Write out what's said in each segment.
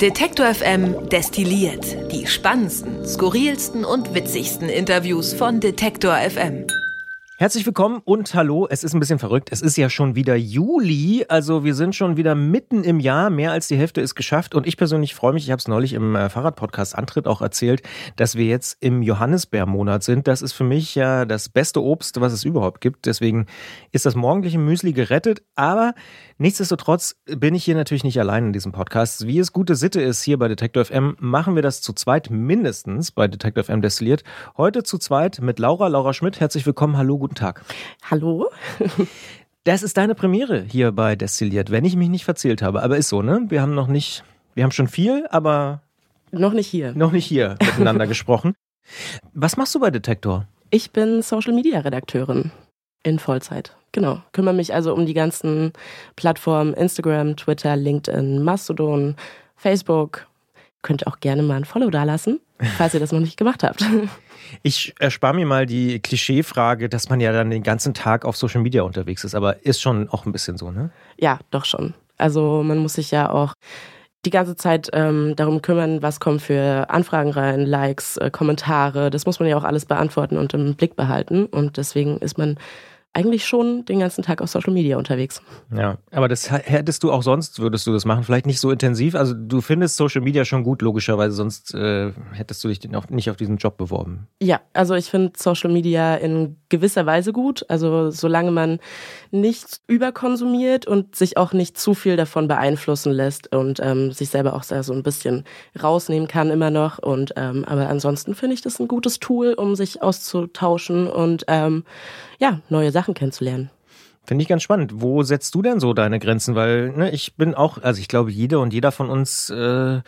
Detektor FM destilliert die spannendsten, skurrilsten und witzigsten Interviews von Detektor FM. Herzlich willkommen und hallo. Es ist ein bisschen verrückt. Es ist ja schon wieder Juli, also wir sind schon wieder mitten im Jahr. Mehr als die Hälfte ist geschafft und ich persönlich freue mich. Ich habe es neulich im äh, Fahrradpodcast Antritt auch erzählt, dass wir jetzt im Johannisbeermonat sind. Das ist für mich ja das beste Obst, was es überhaupt gibt. Deswegen ist das morgendliche Müsli gerettet. Aber nichtsdestotrotz bin ich hier natürlich nicht allein in diesem Podcast. Wie es gute Sitte ist hier bei Detector FM, machen wir das zu zweit mindestens bei Detector FM destilliert. Heute zu zweit mit Laura, Laura Schmidt. Herzlich willkommen. Hallo, guten Tag. Hallo. Das ist deine Premiere hier bei Destilliert, wenn ich mich nicht verzählt habe. Aber ist so, ne? Wir haben noch nicht, wir haben schon viel, aber. Noch nicht hier. Noch nicht hier miteinander gesprochen. Was machst du bei Detektor? Ich bin Social Media Redakteurin in Vollzeit. Genau. Kümmere mich also um die ganzen Plattformen Instagram, Twitter, LinkedIn, Mastodon, Facebook. Könnt auch gerne mal ein Follow dalassen, falls ihr das noch nicht gemacht habt. Ich erspare mir mal die Klischeefrage, dass man ja dann den ganzen Tag auf Social Media unterwegs ist, aber ist schon auch ein bisschen so, ne? Ja, doch schon. Also man muss sich ja auch die ganze Zeit ähm, darum kümmern, was kommt für Anfragen rein, Likes, äh, Kommentare. Das muss man ja auch alles beantworten und im Blick behalten. Und deswegen ist man eigentlich schon den ganzen Tag auf Social Media unterwegs. Ja, aber das hättest du auch sonst, würdest du das machen, vielleicht nicht so intensiv. Also du findest Social Media schon gut, logischerweise, sonst äh, hättest du dich nicht auf diesen Job beworben. Ja, also ich finde Social Media in gewisser Weise gut. Also solange man nicht überkonsumiert und sich auch nicht zu viel davon beeinflussen lässt und ähm, sich selber auch so ein bisschen rausnehmen kann immer noch. Und ähm, aber ansonsten finde ich das ein gutes Tool, um sich auszutauschen und ähm, ja, neue Sachen kennenzulernen. Finde ich ganz spannend. Wo setzt du denn so deine Grenzen? Weil ne, ich bin auch, also ich glaube, jede und jeder von uns äh,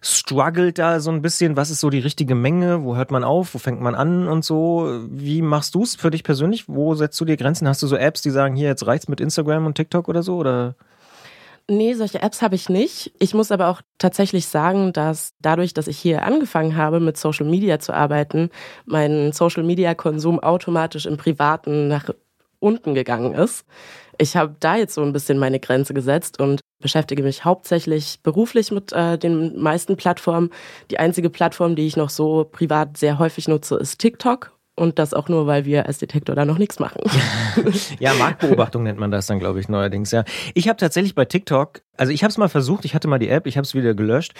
struggelt da so ein bisschen. Was ist so die richtige Menge? Wo hört man auf? Wo fängt man an und so? Wie machst du es für dich persönlich? Wo setzt du dir Grenzen? Hast du so Apps, die sagen, hier, jetzt reicht's mit Instagram und TikTok oder so? Oder? Nee, solche Apps habe ich nicht. Ich muss aber auch tatsächlich sagen, dass dadurch, dass ich hier angefangen habe, mit Social Media zu arbeiten, mein Social Media Konsum automatisch im Privaten nach unten gegangen ist. Ich habe da jetzt so ein bisschen meine Grenze gesetzt und beschäftige mich hauptsächlich beruflich mit äh, den meisten Plattformen. Die einzige Plattform, die ich noch so privat sehr häufig nutze, ist TikTok und das auch nur, weil wir als Detektor da noch nichts machen. ja, Marktbeobachtung nennt man das dann, glaube ich, neuerdings. Ja, ich habe tatsächlich bei TikTok, also ich habe es mal versucht, ich hatte mal die App, ich habe es wieder gelöscht.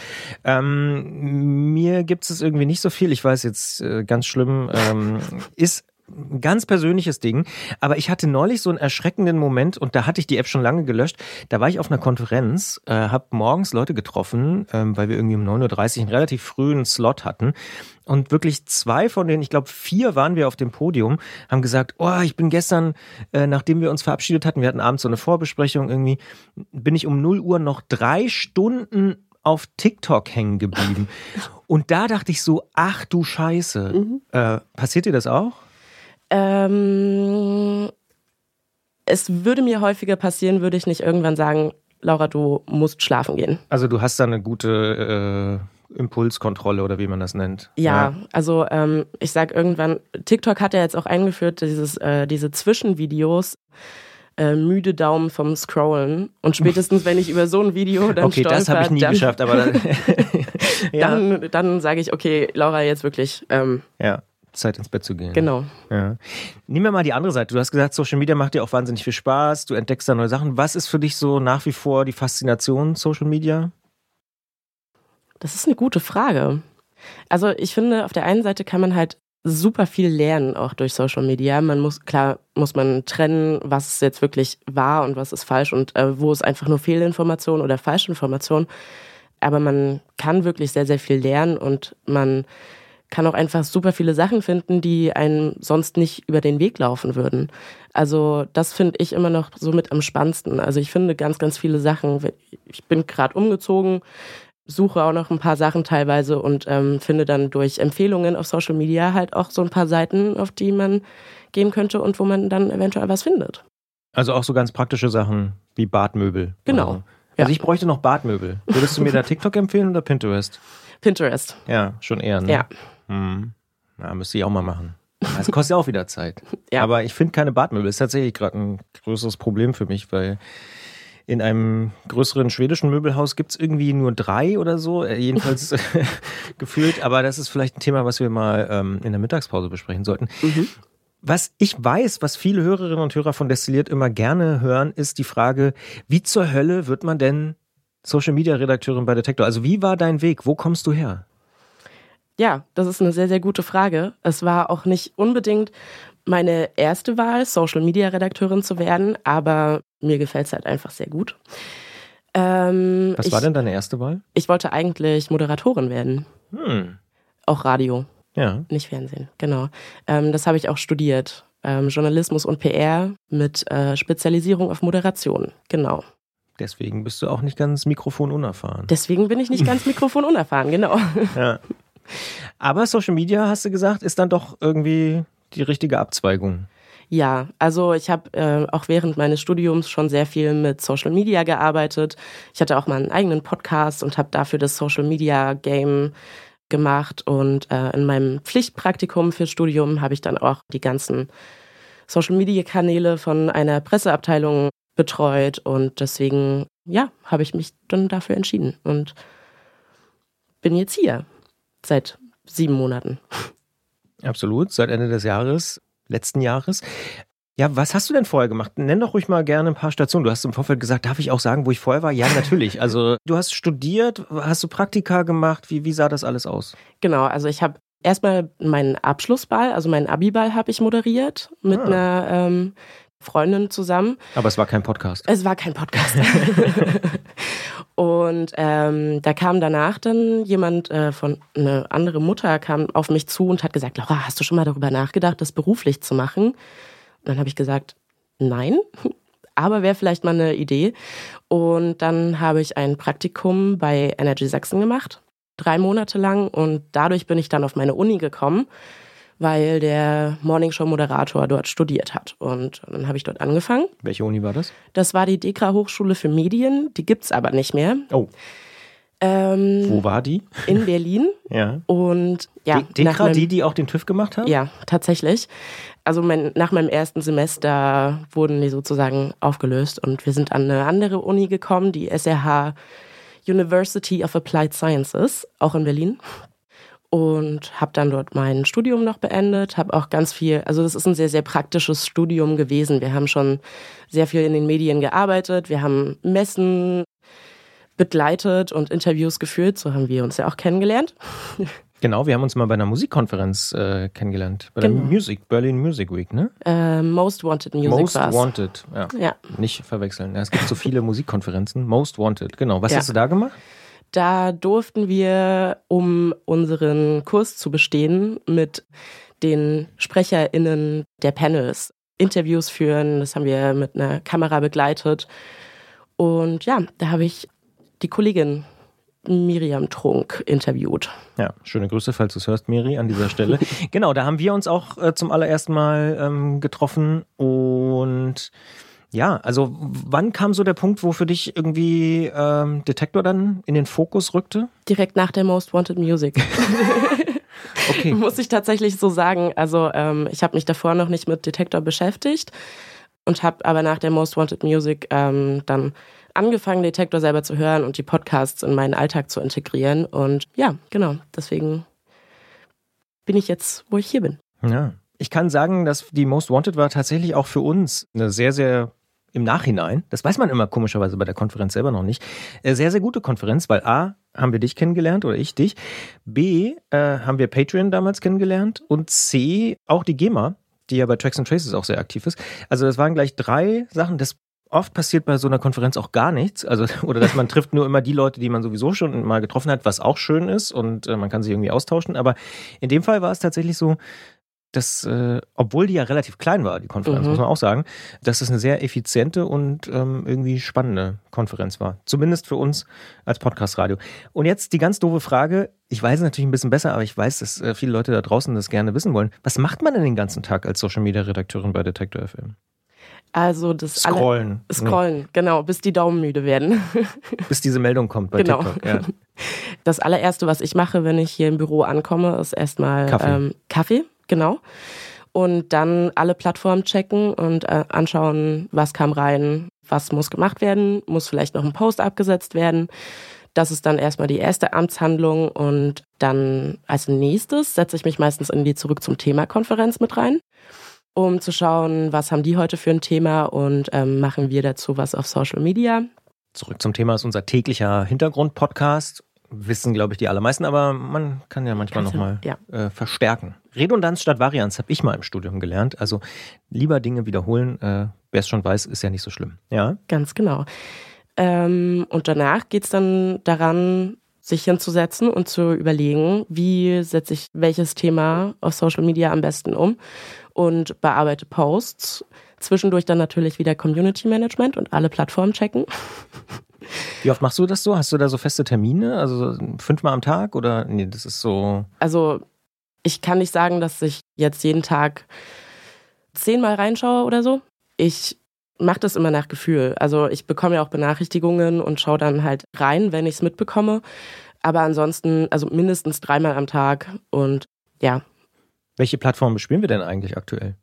Ähm, mir gibt es irgendwie nicht so viel. Ich weiß jetzt äh, ganz schlimm. Ähm, ist ein ganz persönliches Ding. Aber ich hatte neulich so einen erschreckenden Moment und da hatte ich die App schon lange gelöscht. Da war ich auf einer Konferenz, äh, habe morgens Leute getroffen, ähm, weil wir irgendwie um 9.30 Uhr einen relativ frühen Slot hatten. Und wirklich zwei von denen, ich glaube vier waren wir auf dem Podium, haben gesagt, oh, ich bin gestern, äh, nachdem wir uns verabschiedet hatten, wir hatten abends so eine Vorbesprechung irgendwie, bin ich um 0 Uhr noch drei Stunden auf TikTok hängen geblieben. Und da dachte ich so, ach du Scheiße. Mhm. Äh, passiert dir das auch? Ähm, es würde mir häufiger passieren, würde ich nicht irgendwann sagen, Laura, du musst schlafen gehen. Also du hast da eine gute äh, Impulskontrolle oder wie man das nennt. Ja, ja. also ähm, ich sag irgendwann, TikTok hat ja jetzt auch eingeführt, dieses, äh, diese Zwischenvideos. Äh, müde Daumen vom Scrollen. Und spätestens, wenn ich über so ein Video dann Okay, stolper, das habe ich nie dann, geschafft, aber dann, ja. dann, dann sage ich, okay, Laura, jetzt wirklich. Ähm, ja. Zeit ins Bett zu gehen. Genau. Ja. Nehmen wir mal die andere Seite. Du hast gesagt, Social Media macht dir auch wahnsinnig viel Spaß. Du entdeckst da neue Sachen. Was ist für dich so nach wie vor die Faszination Social Media? Das ist eine gute Frage. Also ich finde, auf der einen Seite kann man halt super viel lernen, auch durch Social Media. Man muss, klar, muss man trennen, was jetzt wirklich wahr und was ist falsch und äh, wo ist einfach nur Fehlinformation oder Falschinformation. Aber man kann wirklich sehr, sehr viel lernen und man kann auch einfach super viele Sachen finden, die einem sonst nicht über den Weg laufen würden. Also das finde ich immer noch so mit am spannendsten. Also ich finde ganz, ganz viele Sachen. Ich bin gerade umgezogen, suche auch noch ein paar Sachen teilweise und ähm, finde dann durch Empfehlungen auf Social Media halt auch so ein paar Seiten, auf die man gehen könnte und wo man dann eventuell was findet. Also auch so ganz praktische Sachen wie Badmöbel. Genau. Also, also ich bräuchte noch Badmöbel. Würdest du mir da TikTok empfehlen oder Pinterest? Pinterest. Ja, schon eher. Ne? Ja. Hm. Ja, müsste ich auch mal machen. Das kostet ja auch wieder Zeit. ja. Aber ich finde keine Badmöbel. Ist tatsächlich gerade ein größeres Problem für mich, weil in einem größeren schwedischen Möbelhaus gibt es irgendwie nur drei oder so, äh, jedenfalls gefühlt. Aber das ist vielleicht ein Thema, was wir mal ähm, in der Mittagspause besprechen sollten. Mhm. Was ich weiß, was viele Hörerinnen und Hörer von Destilliert immer gerne hören, ist die Frage, wie zur Hölle wird man denn Social Media Redakteurin bei Detektor? Also wie war dein Weg? Wo kommst du her? Ja, das ist eine sehr, sehr gute Frage. Es war auch nicht unbedingt meine erste Wahl, Social Media Redakteurin zu werden, aber mir gefällt es halt einfach sehr gut. Ähm, Was war denn deine erste Wahl? Ich wollte eigentlich Moderatorin werden. Hm. Auch Radio. Ja. Nicht Fernsehen, genau. Ähm, das habe ich auch studiert. Ähm, Journalismus und PR mit äh, Spezialisierung auf Moderation. Genau. Deswegen bist du auch nicht ganz mikrofonunerfahren. Deswegen bin ich nicht ganz mikrofonunerfahren, genau. Ja. Aber Social Media, hast du gesagt, ist dann doch irgendwie die richtige Abzweigung. Ja, also ich habe äh, auch während meines Studiums schon sehr viel mit Social Media gearbeitet. Ich hatte auch mal einen eigenen Podcast und habe dafür das Social Media Game gemacht. Und äh, in meinem Pflichtpraktikum fürs Studium habe ich dann auch die ganzen Social Media Kanäle von einer Presseabteilung betreut. Und deswegen, ja, habe ich mich dann dafür entschieden und bin jetzt hier seit sieben Monaten. Absolut, seit Ende des Jahres, letzten Jahres. Ja, was hast du denn vorher gemacht? Nenn doch ruhig mal gerne ein paar Stationen. Du hast im Vorfeld gesagt, darf ich auch sagen, wo ich vorher war? Ja, natürlich. Also du hast studiert, hast du Praktika gemacht? Wie, wie sah das alles aus? Genau, also ich habe erstmal meinen Abschlussball, also meinen Abiball habe ich moderiert mit ah. einer ähm, Freundin zusammen. Aber es war kein Podcast. Es war kein Podcast. und ähm, da kam danach dann jemand äh, von eine andere Mutter kam auf mich zu und hat gesagt, Laura, hast du schon mal darüber nachgedacht, das beruflich zu machen? Und dann habe ich gesagt, nein, aber wäre vielleicht mal eine Idee. Und dann habe ich ein Praktikum bei Energy Sachsen gemacht, drei Monate lang. Und dadurch bin ich dann auf meine Uni gekommen weil der Morningshow-Moderator dort studiert hat. Und dann habe ich dort angefangen. Welche Uni war das? Das war die Dekra Hochschule für Medien. Die gibt's aber nicht mehr. Oh. Ähm, Wo war die? In Berlin. ja. Und ja. De Dekra, die, die auch den TÜV gemacht haben? Ja, tatsächlich. Also mein, nach meinem ersten Semester wurden die sozusagen aufgelöst und wir sind an eine andere Uni gekommen, die SRH University of Applied Sciences, auch in Berlin und habe dann dort mein Studium noch beendet, habe auch ganz viel, also das ist ein sehr, sehr praktisches Studium gewesen. Wir haben schon sehr viel in den Medien gearbeitet, wir haben Messen begleitet und Interviews geführt, so haben wir uns ja auch kennengelernt. Genau, wir haben uns mal bei einer Musikkonferenz äh, kennengelernt, bei genau. der Music, Berlin Music Week, ne? Äh, Most Wanted Music Most war's. Wanted, ja. ja. Nicht verwechseln. Ja, es gibt so viele Musikkonferenzen. Most Wanted, genau. Was ja. hast du da gemacht? Da durften wir, um unseren Kurs zu bestehen, mit den SprecherInnen der Panels Interviews führen. Das haben wir mit einer Kamera begleitet. Und ja, da habe ich die Kollegin Miriam Trunk interviewt. Ja, schöne Grüße, falls du es hörst, Miri, an dieser Stelle. genau, da haben wir uns auch äh, zum allerersten Mal ähm, getroffen und ja, also wann kam so der Punkt, wo für dich irgendwie ähm, Detektor dann in den Fokus rückte? Direkt nach der Most Wanted Music. okay. Muss ich tatsächlich so sagen. Also ähm, ich habe mich davor noch nicht mit Detektor beschäftigt und habe aber nach der Most Wanted Music ähm, dann angefangen, Detektor selber zu hören und die Podcasts in meinen Alltag zu integrieren. Und ja, genau, deswegen bin ich jetzt, wo ich hier bin. Ja. Ich kann sagen, dass die Most Wanted war tatsächlich auch für uns eine sehr, sehr im Nachhinein, das weiß man immer komischerweise bei der Konferenz selber noch nicht, äh, sehr, sehr gute Konferenz, weil A, haben wir dich kennengelernt oder ich dich, B, äh, haben wir Patreon damals kennengelernt und C, auch die GEMA, die ja bei Tracks and Traces auch sehr aktiv ist. Also das waren gleich drei Sachen, das Oft passiert bei so einer Konferenz auch gar nichts. Also, oder dass man trifft nur immer die Leute, die man sowieso schon mal getroffen hat, was auch schön ist und äh, man kann sich irgendwie austauschen. Aber in dem Fall war es tatsächlich so, dass, äh, obwohl die ja relativ klein war, die Konferenz, mhm. muss man auch sagen, dass es eine sehr effiziente und ähm, irgendwie spannende Konferenz war. Zumindest für uns als Podcast-Radio. Und jetzt die ganz doofe Frage. Ich weiß es natürlich ein bisschen besser, aber ich weiß, dass äh, viele Leute da draußen das gerne wissen wollen. Was macht man denn den ganzen Tag als Social-Media-Redakteurin bei Detector FM? Also das Scrollen. Alle, scrollen, nee. genau, bis die Daumen müde werden. bis diese Meldung kommt bei genau. TikTok. Ja. Das allererste, was ich mache, wenn ich hier im Büro ankomme, ist erstmal Kaffee. Ähm, Kaffee genau. Und dann alle Plattformen checken und äh, anschauen, was kam rein, was muss gemacht werden, muss vielleicht noch ein Post abgesetzt werden. Das ist dann erstmal die erste Amtshandlung und dann als nächstes setze ich mich meistens in die Zurück zum Thema Konferenz mit rein, um zu schauen, was haben die heute für ein Thema und ähm, machen wir dazu was auf Social Media. Zurück zum Thema ist unser täglicher Hintergrund-Podcast. Wissen, glaube ich, die allermeisten, aber man kann ja manchmal nochmal ja. äh, verstärken. Redundanz statt Varianz habe ich mal im Studium gelernt. Also lieber Dinge wiederholen. Äh, Wer es schon weiß, ist ja nicht so schlimm. Ja. Ganz genau. Ähm, und danach geht es dann daran, sich hinzusetzen und zu überlegen, wie setze ich welches Thema auf Social Media am besten um und bearbeite Posts. Zwischendurch dann natürlich wieder Community Management und alle Plattformen checken. Wie oft machst du das so? Hast du da so feste Termine? Also fünfmal am Tag oder nee, das ist so. Also ich kann nicht sagen, dass ich jetzt jeden Tag zehnmal reinschaue oder so. Ich mache das immer nach Gefühl. Also ich bekomme ja auch Benachrichtigungen und schaue dann halt rein, wenn ich es mitbekomme. Aber ansonsten, also mindestens dreimal am Tag und ja. Welche Plattformen bespielen wir denn eigentlich aktuell?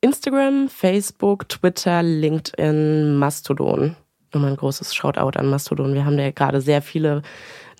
Instagram, Facebook, Twitter, LinkedIn, Mastodon. Nochmal ein großes Shoutout an Mastodon. Wir haben da ja gerade sehr viele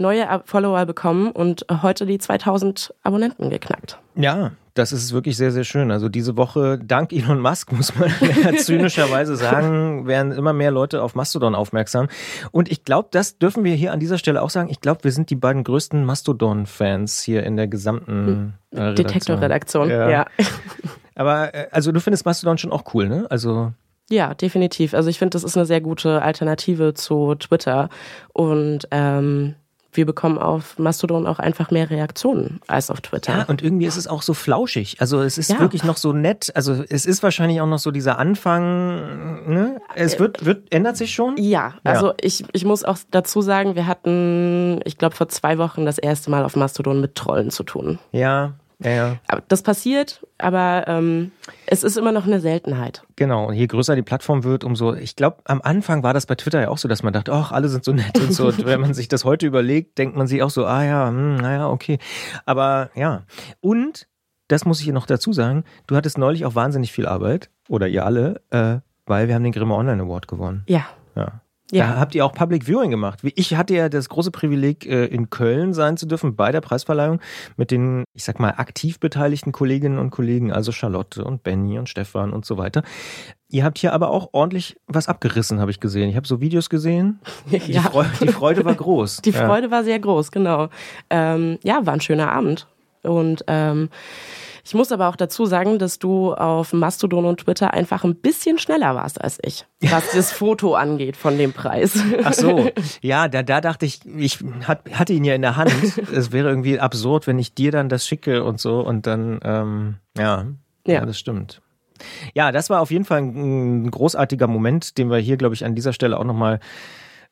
neue Follower bekommen und heute die 2000 Abonnenten geknackt. Ja, das ist wirklich sehr, sehr schön. Also diese Woche, dank Elon Musk, muss man zynischerweise sagen, werden immer mehr Leute auf Mastodon aufmerksam. Und ich glaube, das dürfen wir hier an dieser Stelle auch sagen. Ich glaube, wir sind die beiden größten Mastodon-Fans hier in der gesamten äh, Redaktion. Detektor-Redaktion, ja. ja. Aber äh, also du findest Mastodon schon auch cool, ne? Also ja, definitiv. Also ich finde, das ist eine sehr gute Alternative zu Twitter. Und ähm, wir bekommen auf Mastodon auch einfach mehr Reaktionen als auf Twitter. Ja, und irgendwie ist es auch so flauschig. Also es ist ja. wirklich noch so nett. Also es ist wahrscheinlich auch noch so dieser Anfang. Ne? Es wird, wird, ändert sich schon? Ja, also ja. Ich, ich muss auch dazu sagen, wir hatten, ich glaube, vor zwei Wochen das erste Mal auf Mastodon mit Trollen zu tun. Ja, ja, ja. Das passiert, aber ähm, es ist immer noch eine Seltenheit. Genau, und je größer die Plattform wird, umso, ich glaube, am Anfang war das bei Twitter ja auch so, dass man dachte, ach, alle sind so nett und so. und wenn man sich das heute überlegt, denkt man sich auch so, ah ja, hm, naja, okay. Aber ja. Und, das muss ich hier noch dazu sagen, du hattest neulich auch wahnsinnig viel Arbeit, oder ihr alle, äh, weil wir haben den Grimme Online Award gewonnen. Ja. Ja. Ja. Da habt ihr auch Public Viewing gemacht. Ich hatte ja das große Privileg, äh, in Köln sein zu dürfen bei der Preisverleihung mit den, ich sag mal, aktiv beteiligten Kolleginnen und Kollegen, also Charlotte und Benny und Stefan und so weiter. Ihr habt hier aber auch ordentlich was abgerissen, habe ich gesehen. Ich habe so Videos gesehen. Die, ja. Freude, die Freude war groß. Die Freude ja. war sehr groß, genau. Ähm, ja, war ein schöner Abend. Und ähm, ich muss aber auch dazu sagen, dass du auf Mastodon und Twitter einfach ein bisschen schneller warst als ich, was das Foto angeht von dem Preis. Ach so, ja, da, da dachte ich, ich hatte ihn ja in der Hand. Es wäre irgendwie absurd, wenn ich dir dann das schicke und so und dann, ähm, ja, ja, ja, das stimmt. Ja, das war auf jeden Fall ein großartiger Moment, den wir hier, glaube ich, an dieser Stelle auch nochmal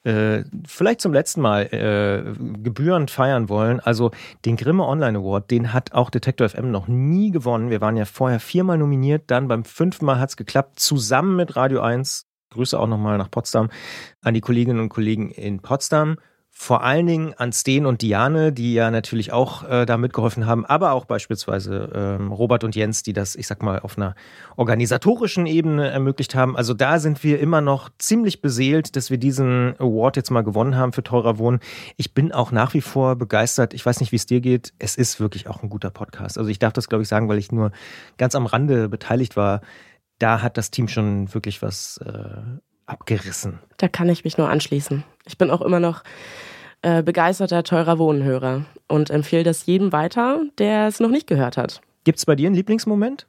äh, vielleicht zum letzten Mal äh, gebührend feiern wollen. Also den Grimme Online Award, den hat auch Detektor FM noch nie gewonnen. Wir waren ja vorher viermal nominiert, dann beim fünften Mal hat es geklappt, zusammen mit Radio 1. Grüße auch nochmal nach Potsdam an die Kolleginnen und Kollegen in Potsdam vor allen Dingen an Sten und Diane, die ja natürlich auch äh, da mitgeholfen haben, aber auch beispielsweise ähm, Robert und Jens, die das, ich sag mal, auf einer organisatorischen Ebene ermöglicht haben. Also da sind wir immer noch ziemlich beseelt, dass wir diesen Award jetzt mal gewonnen haben für teurer Wohnen. Ich bin auch nach wie vor begeistert. Ich weiß nicht, wie es dir geht. Es ist wirklich auch ein guter Podcast. Also ich darf das, glaube ich, sagen, weil ich nur ganz am Rande beteiligt war. Da hat das Team schon wirklich was äh, abgerissen. Da kann ich mich nur anschließen. Ich bin auch immer noch äh, begeisterter, teurer Wohnhörer und empfehle das jedem weiter, der es noch nicht gehört hat. Gibt es bei dir einen Lieblingsmoment?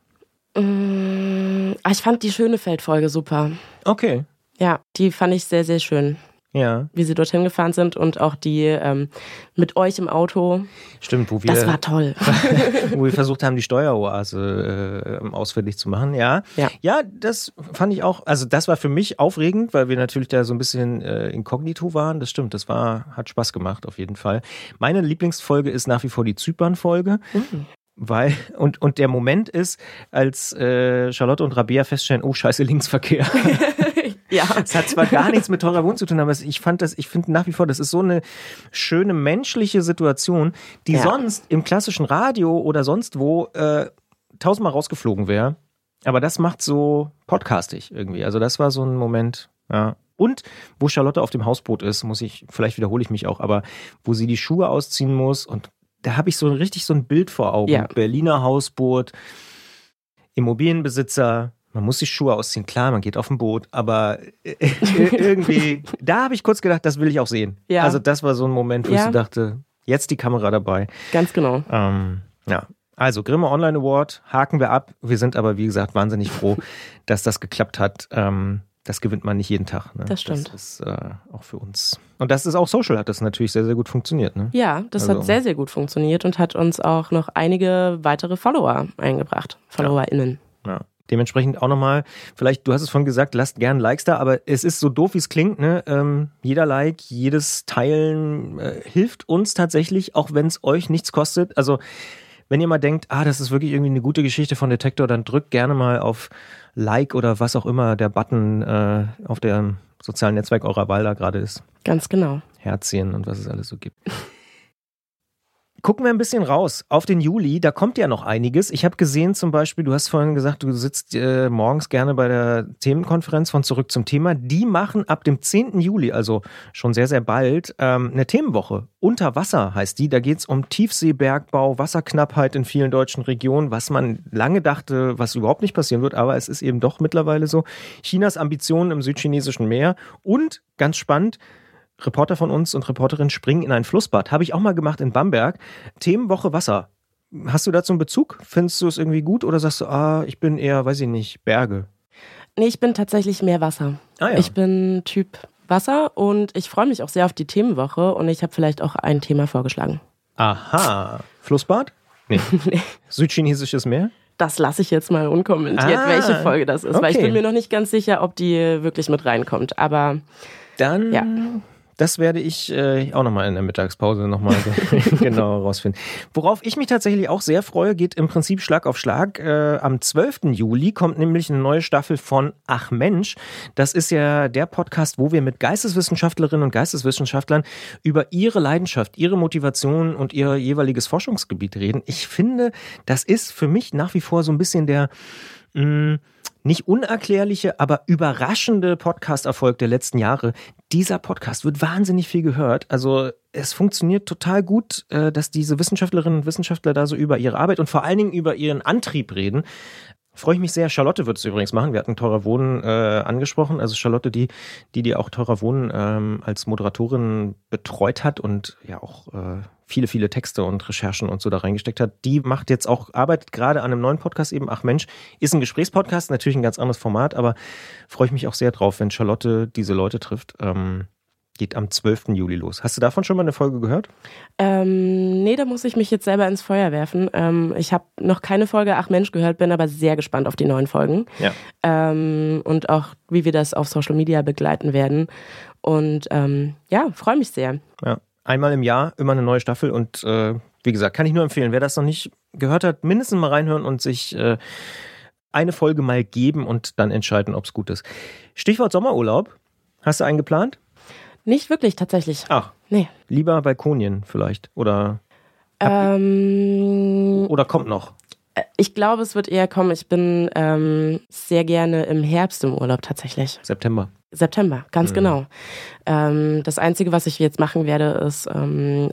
Mmh, ich fand die Schönefeld-Folge super. Okay. Ja, die fand ich sehr, sehr schön. Ja. Wie sie dorthin gefahren sind und auch die ähm, mit euch im Auto. Stimmt, wo wir. Das war toll. wo wir versucht haben, die Steueroase äh, ausfindig zu machen. Ja. ja. Ja, das fand ich auch. Also, das war für mich aufregend, weil wir natürlich da so ein bisschen äh, inkognito waren. Das stimmt, das war, hat Spaß gemacht, auf jeden Fall. Meine Lieblingsfolge ist nach wie vor die Zypern-Folge. Mhm. Weil, und, und der Moment ist, als äh, Charlotte und Rabea feststellen, oh scheiße, Linksverkehr. ja. Es hat zwar gar nichts mit teurer Wohn zu tun, aber ich fand das, ich finde nach wie vor, das ist so eine schöne menschliche Situation, die ja. sonst im klassischen Radio oder sonst wo äh, tausendmal rausgeflogen wäre. Aber das macht so podcastig irgendwie. Also das war so ein Moment, Ja. Und wo Charlotte auf dem Hausboot ist, muss ich, vielleicht wiederhole ich mich auch, aber wo sie die Schuhe ausziehen muss und da habe ich so richtig so ein Bild vor Augen. Ja. Berliner Hausboot, Immobilienbesitzer, man muss die Schuhe ausziehen, klar, man geht auf ein Boot, aber äh, irgendwie, da habe ich kurz gedacht, das will ich auch sehen. Ja. Also das war so ein Moment, wo ich Ja. so dachte, jetzt die Kamera dabei. Ganz genau. Ähm, ja. Also Grimme Online Award haken wir ab. Wir sind aber, wie gesagt, wahnsinnig froh, dass das geklappt hat. Ähm, das gewinnt man nicht jeden Tag. Ne? Das stimmt. Das ist äh, auch für uns. Und das ist auch Social, hat das natürlich sehr, sehr gut funktioniert. Ne? Ja, das Also- hat sehr, sehr gut funktioniert und hat uns auch noch einige weitere Follower eingebracht. FollowerInnen. Ja. Dementsprechend auch nochmal, vielleicht, du hast es vorhin gesagt, lasst gern Likes da, aber es ist so doof, wie es klingt. Ne? Ähm, jeder Like, jedes Teilen äh, hilft uns tatsächlich, auch wenn es euch nichts kostet. Also wenn ihr mal denkt, ah, das ist wirklich irgendwie eine gute Geschichte von Detektor, dann drückt gerne mal auf Like oder was auch immer der Button äh, auf dem sozialen Netzwerk eurer Wahl da gerade ist. Ganz genau. Herzchen und was es alles so gibt. Gucken wir ein bisschen raus auf den Juli. Da kommt ja noch einiges. Ich habe gesehen zum Beispiel, du hast vorhin gesagt, du sitzt äh, morgens gerne bei der Themenkonferenz von Zurück zum Thema. Die machen ab dem 10. Juli, also schon sehr, sehr bald, ähm, eine Themenwoche. Unter Wasser heißt die. Da geht es um Tiefseebergbau, Wasserknappheit in vielen deutschen Regionen, was man lange dachte, was überhaupt nicht passieren wird. Aber es ist eben doch mittlerweile so. Chinas Ambitionen im südchinesischen Meer und, ganz spannend, Reporter von uns und Reporterinnen springen in ein Flussbad. Habe ich auch mal gemacht in Bamberg. Themenwoche Wasser. Hast du dazu einen Bezug? Findest du es irgendwie gut oder sagst du, ah, ich bin eher, weiß ich nicht, Berge? Nee, ich bin tatsächlich mehr Wasser. Ah ja. Ich bin Typ Wasser und ich freue mich auch sehr auf die Themenwoche und ich habe vielleicht auch ein Thema vorgeschlagen. Aha. Flussbad? Nee. Südchinesisches Meer? Das lasse ich jetzt mal unkommentiert, Ah, welche Folge das ist, weil ich okay. bin mir noch nicht ganz sicher, ob die wirklich mit reinkommt. Aber Dann, Ja. Das werde ich äh, auch nochmal in der Mittagspause nochmal genau herausfinden. Worauf ich mich tatsächlich auch sehr freue, geht im Prinzip Schlag auf Schlag. Äh, am 12. Juli kommt nämlich eine neue Staffel von Ach Mensch. Das ist ja der Podcast, wo wir mit Geisteswissenschaftlerinnen und Geisteswissenschaftlern über ihre Leidenschaft, ihre Motivation und ihr jeweiliges Forschungsgebiet reden. Ich finde, das ist für mich nach wie vor so ein bisschen der mh, nicht unerklärliche, aber überraschende Podcast-Erfolg der letzten Jahre. Dieser Podcast wird wahnsinnig viel gehört. Also es funktioniert total gut, äh, dass diese Wissenschaftlerinnen und Wissenschaftler da so über ihre Arbeit und vor allen Dingen über ihren Antrieb reden. Freue ich mich sehr. Charlotte wird es übrigens machen. Wir hatten Teurer Wohnen äh, angesprochen. Also Charlotte, die, die, die auch Teurer Wohnen ähm, als Moderatorin betreut hat und ja auch äh, viele, viele Texte und Recherchen und so da reingesteckt hat, die macht jetzt auch, arbeitet gerade an einem neuen Podcast eben. Ach Mensch, ist ein Gesprächspodcast, natürlich ein ganz anderes Format, aber freue ich mich auch sehr drauf, wenn Charlotte diese Leute trifft. Ähm, geht am 12. Juli los. Hast du davon schon mal eine Folge gehört? ähm, nee, da muss ich mich jetzt selber ins Feuer werfen. Ähm, ich habe noch keine Folge Ach Mensch gehört, bin aber sehr gespannt auf die neuen Folgen. Ja. Ähm, und auch, wie wir das auf Social Media begleiten werden. Und ähm, ja, freue mich sehr. Ja. Einmal im Jahr, immer eine neue Staffel und äh, wie gesagt, kann ich nur empfehlen, wer das noch nicht gehört hat, mindestens mal reinhören und sich äh, eine Folge mal geben und dann entscheiden, ob es gut ist. Stichwort Sommerurlaub. Hast du einen geplant? Nicht wirklich, tatsächlich. Ach, Nee. lieber Balkonien vielleicht. Oder, Ähm, oder kommt noch. ich glaube, es wird eher kommen. Ich bin ähm, sehr gerne im Herbst im Urlaub tatsächlich. September. September, ganz Mhm. genau. Ähm, das Einzige, was ich jetzt machen werde, ist ähm,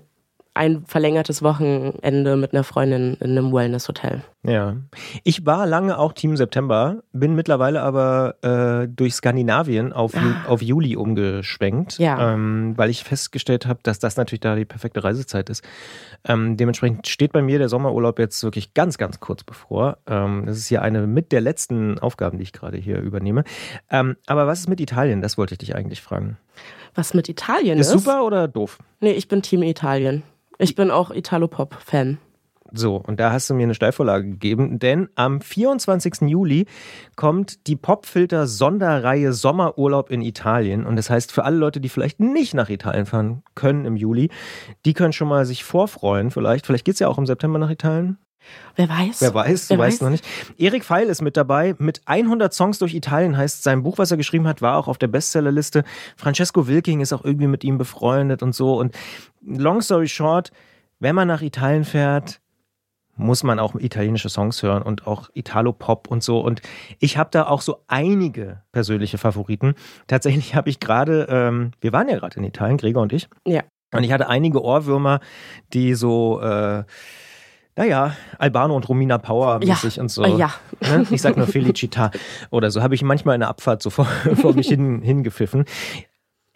ein verlängertes Wochenende mit einer Freundin in einem Wellness-Hotel. Ja. Ich war lange auch Team September, bin mittlerweile aber äh, durch Skandinavien auf, Ah. auf Juli umgeschwenkt, Ja. ähm, weil ich festgestellt habe, dass das natürlich da die perfekte Reisezeit ist. Ähm, dementsprechend steht bei mir der Sommerurlaub jetzt wirklich ganz, ganz kurz bevor. Ähm, das ist hier eine mit der letzten Aufgaben, die ich gerade hier übernehme. Ähm, aber was ist mit Italien? Das wollte ich dich eigentlich fragen. Was mit Italien Ist ist? super oder doof? Nee, ich bin Team Italien. Ich bin auch Italo-Pop-Fan. So, und da hast du mir eine Steilvorlage gegeben, denn am 24. Juli kommt die Popfilter Sonderreihe Sommerurlaub in Italien. Und das heißt, für alle Leute, die vielleicht nicht nach Italien fahren können im Juli, die können schon mal sich vorfreuen vielleicht. Vielleicht geht's ja auch im September nach Italien. Wer weiß? Wer weiß, du Wer weißt weiß. noch nicht. Erik Feil ist mit dabei. Mit 100 Songs durch Italien heißt sein Buch, was er geschrieben hat, war auch auf der Bestsellerliste. Francesco Wilking ist auch irgendwie mit ihm befreundet und so. Und long story short, wenn man nach Italien fährt, muss man auch italienische Songs hören und auch Italo-Pop und so. Und ich habe da auch so einige persönliche Favoriten. Tatsächlich habe ich gerade, ähm, wir waren ja gerade in Italien, Gregor und ich. Ja. Und ich hatte einige Ohrwürmer, die so, äh, naja, Albano und Romina Power mäßig ja. und so. Ja. Ne? Ich sag nur Felicita oder so. Habe ich manchmal in der Abfahrt so vor, vor mich hin, hingepfiffen.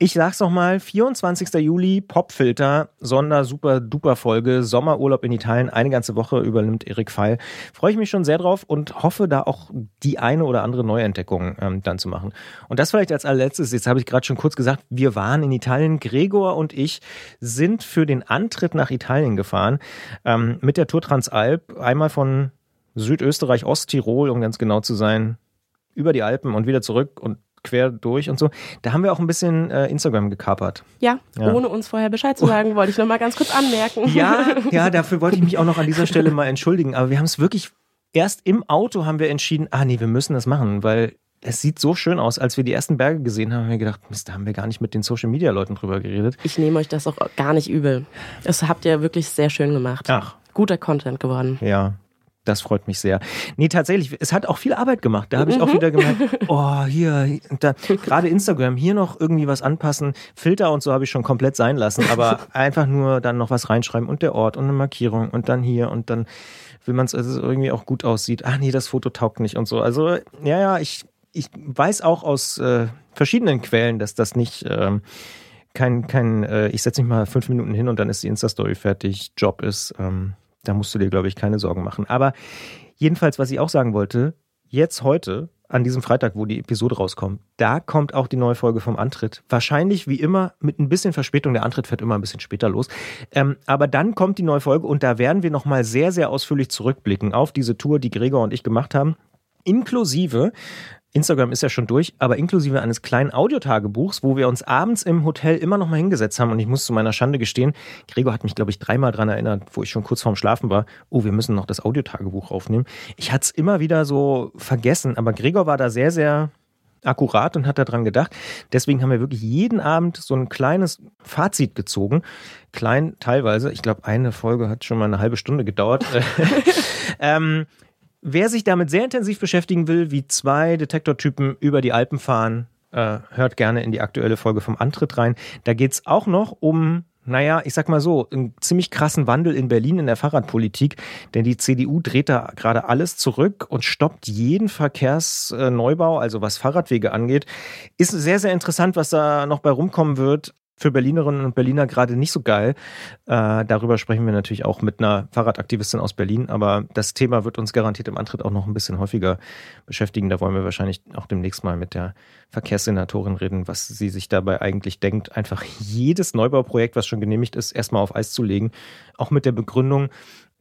Ich sag's nochmal, 24. Juli, Popfilter, Sonder, super, duper Folge, Sommerurlaub in Italien, eine ganze Woche übernimmt Erik Feil. Freue ich mich schon sehr drauf und hoffe da auch die eine oder andere Neuentdeckung ähm, dann zu machen. Und das vielleicht als allerletztes, jetzt habe ich gerade schon kurz gesagt, wir waren in Italien, Gregor und ich sind für den Antritt nach Italien gefahren, ähm, mit der Tour Transalp, einmal von Südösterreich, Osttirol, um ganz genau zu sein, über die Alpen und wieder zurück und quer durch und so. Da haben wir auch ein bisschen äh, Instagram gekapert. Ja, ja, ohne uns vorher Bescheid zu sagen, wollte ich noch mal ganz kurz anmerken. Ja, ja, dafür wollte ich mich auch noch an dieser Stelle mal entschuldigen. Aber wir haben es wirklich erst im Auto haben wir entschieden, ah nee, wir müssen das machen, weil es sieht so schön aus. Als wir die ersten Berge gesehen haben, haben wir gedacht, Mist, da haben wir gar nicht mit den Social Media Leuten drüber geredet. Ich nehme euch das auch gar nicht übel. Das habt ihr wirklich sehr schön gemacht. Ach. Guter Content geworden. Ja, das freut mich sehr. Nee, tatsächlich, es hat auch viel Arbeit gemacht. Da habe ich auch wieder gemerkt, oh, hier, da, gerade Instagram, hier noch irgendwie was anpassen. Filter und so habe ich schon komplett sein lassen, aber einfach nur dann noch was reinschreiben und der Ort und eine Markierung und dann hier und dann will man es, also irgendwie auch gut aussieht. Ach nee, das Foto taugt nicht und so. Also, ja, ja, ich, ich weiß auch aus äh, verschiedenen Quellen, dass das nicht. Ähm, kein, kein, äh, ich setze mich mal fünf Minuten hin und dann ist die Insta-Story fertig, Job ist. Ähm, da musst du dir, glaube ich, keine Sorgen machen. Aber jedenfalls, was ich auch sagen wollte, jetzt heute, an diesem Freitag, wo die Episode rauskommt, da kommt auch die neue Folge vom Antritt. Wahrscheinlich wie immer mit ein bisschen Verspätung. Der Antritt fährt immer ein bisschen später los. Ähm, aber dann kommt die neue Folge und da werden wir nochmal sehr, sehr ausführlich zurückblicken auf diese Tour, die Gregor und ich gemacht haben. Inklusive Instagram ist ja schon durch, aber inklusive eines kleinen Audiotagebuchs, wo wir uns abends im Hotel immer noch mal hingesetzt haben und ich muss zu meiner Schande gestehen, Gregor hat mich, glaube ich, dreimal dran erinnert, wo ich schon kurz vorm Schlafen war, oh, wir müssen noch das Audiotagebuch aufnehmen. Ich hatte es immer wieder so vergessen, aber Gregor war da sehr, sehr akkurat und hat daran gedacht. Deswegen haben wir wirklich jeden Abend so ein kleines Fazit gezogen. Klein teilweise. Ich glaube, eine Folge hat schon mal eine halbe Stunde gedauert. ähm, Wer sich damit sehr intensiv beschäftigen will, wie zwei Detektortypen über die Alpen fahren, äh, hört gerne in die aktuelle Folge vom Antritt rein. Da geht es auch noch um naja, ich sag mal so, einen ziemlich krassen Wandel in Berlin in der Fahrradpolitik, denn die CDU dreht da gerade alles zurück und stoppt jeden Verkehrsneubau, also was Fahrradwege angeht. Ist sehr, sehr interessant, was da noch bei rumkommen wird für Berlinerinnen und Berliner gerade nicht so geil. Äh, darüber sprechen wir natürlich auch mit einer Fahrradaktivistin aus Berlin, aber das Thema wird uns garantiert im Antritt auch noch ein bisschen häufiger beschäftigen. Da wollen wir wahrscheinlich auch demnächst mal mit der Verkehrssenatorin reden, was sie sich dabei eigentlich denkt, einfach jedes Neubauprojekt, was schon genehmigt ist, erstmal auf Eis zu legen. Auch mit der Begründung,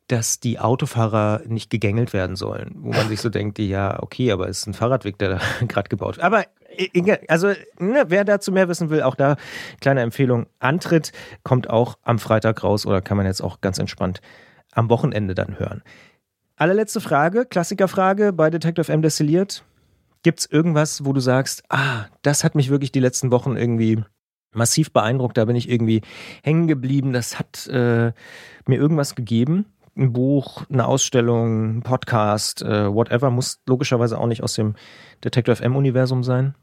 dass die Autofahrer nicht gegängelt werden sollen. Wo man sich so denkt, ja, okay, aber es ist ein Fahrradweg, der da gerade gebaut wird. Aber also ne, wer dazu mehr wissen will, auch da kleine Empfehlung. Antritt kommt auch am Freitag raus oder kann man jetzt auch ganz entspannt am Wochenende dann hören. Allerletzte Frage, Klassikerfrage bei Detective M destilliert. Gibt es irgendwas, wo du sagst, ah, das hat mich wirklich die letzten Wochen irgendwie massiv beeindruckt, da bin ich irgendwie hängen geblieben, das hat äh, mir irgendwas gegeben? Ein Buch, eine Ausstellung, ein Podcast, äh, whatever, muss logischerweise auch nicht aus dem Detective FM-Universum sein?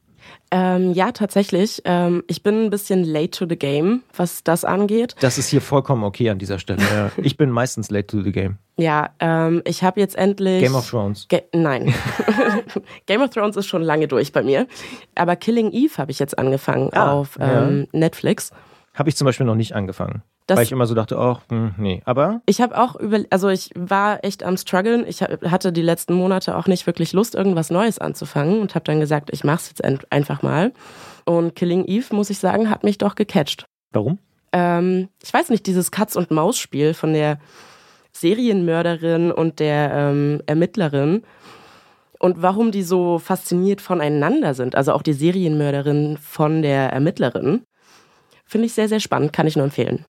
Ähm, ja, tatsächlich. Ähm, ich bin ein bisschen late to the game, was das angeht. Das ist hier vollkommen okay an dieser Stelle. Ja. Ich bin meistens late to the game. Ja, ähm, ich habe jetzt endlich. Game of Thrones. Ge Nein. Game of Thrones ist schon lange durch bei mir. Aber Killing Eve habe ich jetzt angefangen ah, auf ja. Ähm, Netflix. Habe ich zum Beispiel noch nicht angefangen. Das, Weil ich immer so dachte, ach, hm, nee. Aber. Ich habe auch über, also ich war echt am struggeln. Ich hatte die letzten Monate auch nicht wirklich Lust, irgendwas Neues anzufangen und habe dann gesagt, ich mach's jetzt einfach mal. Und Killing Eve, muss ich sagen, hat mich doch gecatcht. Warum? Ähm, ich weiß nicht, dieses Katz- und Maus-Spiel von der Serienmörderin und der ähm, Ermittlerin und warum die so fasziniert voneinander sind. Also auch die Serienmörderin von der Ermittlerin. Finde ich sehr, sehr spannend, kann ich nur empfehlen.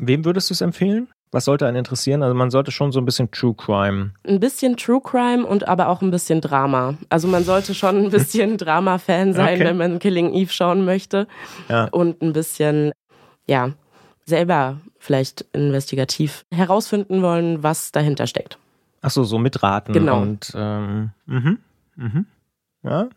Wem würdest du es empfehlen? Was sollte einen interessieren? Also man sollte schon so ein bisschen True Crime. Ein bisschen True Crime und aber auch ein bisschen Drama. Also man sollte schon ein bisschen Drama-Fan sein, okay. wenn man Killing Eve schauen möchte. Ja. Und ein bisschen, ja, selber vielleicht investigativ herausfinden wollen, was dahinter steckt. Ach so, so mitraten. Genau. Und, ähm, mhm, mhm. Ja,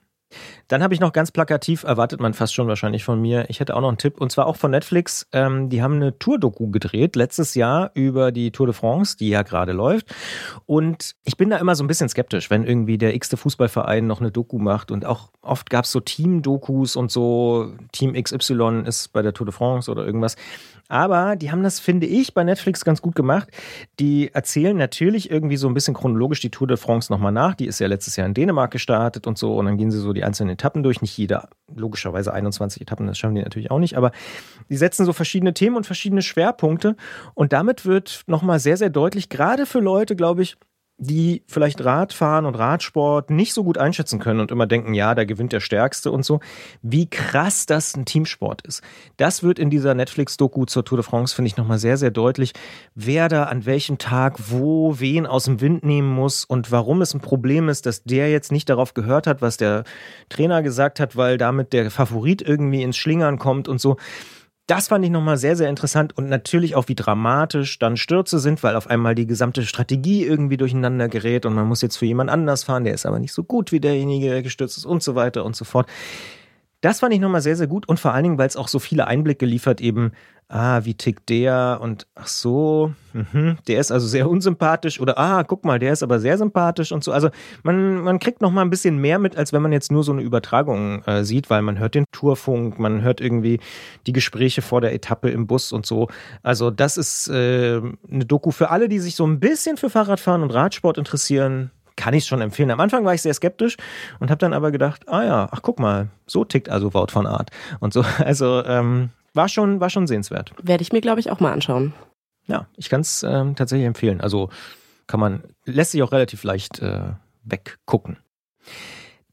dann habe ich noch ganz plakativ, erwartet man fast schon wahrscheinlich von mir, ich hätte auch noch einen Tipp, und zwar auch von Netflix. Ähm, die haben eine Tour-Doku gedreht, letztes Jahr über die Tour de France, die ja gerade läuft. Und ich bin da immer so ein bisschen skeptisch, wenn irgendwie der x-te Fußballverein noch eine Doku macht. Und auch oft gab es so Team-Dokus und so, Team XY ist bei der Tour de France oder irgendwas. Aber die haben das, finde ich, bei Netflix ganz gut gemacht. Die erzählen natürlich irgendwie so ein bisschen chronologisch die Tour de France nochmal nach. Die ist ja letztes Jahr in Dänemark gestartet und so. Und dann gehen sie so die einzelnen Etappen durch. Nicht jeder, logischerweise 21 Etappen, das schaffen die natürlich auch nicht. Aber die setzen so verschiedene Themen und verschiedene Schwerpunkte. Und damit wird nochmal sehr, sehr deutlich, gerade für Leute, glaube ich, die vielleicht Radfahren und Radsport nicht so gut einschätzen können und immer denken, ja, da gewinnt der Stärkste und so, wie krass das ein Teamsport ist. Das wird in dieser Netflix-Doku zur Tour de France, finde ich, nochmal sehr, sehr deutlich, wer da an welchem Tag wo wen aus dem Wind nehmen muss und warum es ein Problem ist, dass der jetzt nicht darauf gehört hat, was der Trainer gesagt hat, weil damit der Favorit irgendwie ins Schlingern kommt und so das fand ich nochmal sehr, sehr interessant und natürlich auch, wie dramatisch dann Stürze sind, weil auf einmal die gesamte Strategie irgendwie durcheinander gerät und man muss jetzt für jemand anders fahren, der ist aber nicht so gut wie derjenige, der gestürzt ist und so weiter und so fort. Das fand ich nochmal sehr, sehr gut und vor allen Dingen, weil es auch so viele Einblicke liefert, eben, ah, wie tickt der und ach so, mh, der ist also sehr unsympathisch oder ah, guck mal, der ist aber sehr sympathisch und so. Also man, man kriegt nochmal ein bisschen mehr mit, als wenn man jetzt nur so eine Übertragung äh, sieht, weil man hört den Tourfunk, man hört irgendwie die Gespräche vor der Etappe im Bus und so. Also das ist äh, eine Doku für alle, die sich so ein bisschen für Fahrradfahren und Radsport interessieren kann ich schon empfehlen. Am Anfang war ich sehr skeptisch und habe dann aber gedacht, ah ja, ach guck mal, so tickt also Wout von Art und so. Also ähm, war schon war schon sehenswert. Werde ich mir glaube ich auch mal anschauen. Ja, ich kann es ähm, tatsächlich empfehlen. Also kann man lässt sich auch relativ leicht äh, weggucken.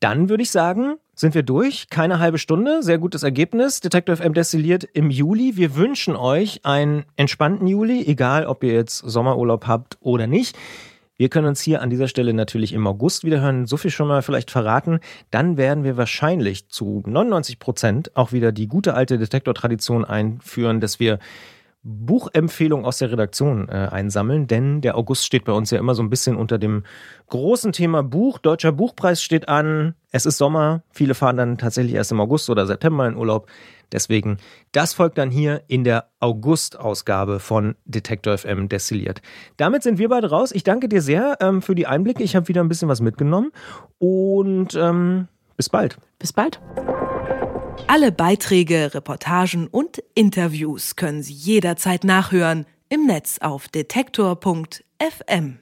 Dann würde ich sagen, sind wir durch. Keine halbe Stunde. Sehr gutes Ergebnis. Detective FM destilliert im Juli. Wir wünschen euch einen entspannten Juli, egal ob ihr jetzt Sommerurlaub habt oder nicht. Wir können uns hier an dieser Stelle natürlich im August wieder hören. So viel schon mal vielleicht verraten. Dann werden wir wahrscheinlich zu 99 Prozent auch wieder die gute alte Detektor-Tradition einführen, dass wir Buchempfehlungen aus der Redaktion äh, einsammeln, denn der August steht bei uns ja immer so ein bisschen unter dem großen Thema Buch. Deutscher Buchpreis steht an. Es ist Sommer. Viele fahren dann tatsächlich erst im August oder September in Urlaub. Deswegen, das folgt dann hier in der August-Ausgabe von Detektor FM destilliert. Damit sind wir beide raus. Ich danke dir sehr ähm, für die Einblicke. Ich habe wieder ein bisschen was mitgenommen und ähm, bis bald. Bis bald. Alle Beiträge, Reportagen und Interviews können Sie jederzeit nachhören im Netz auf detektor.fm.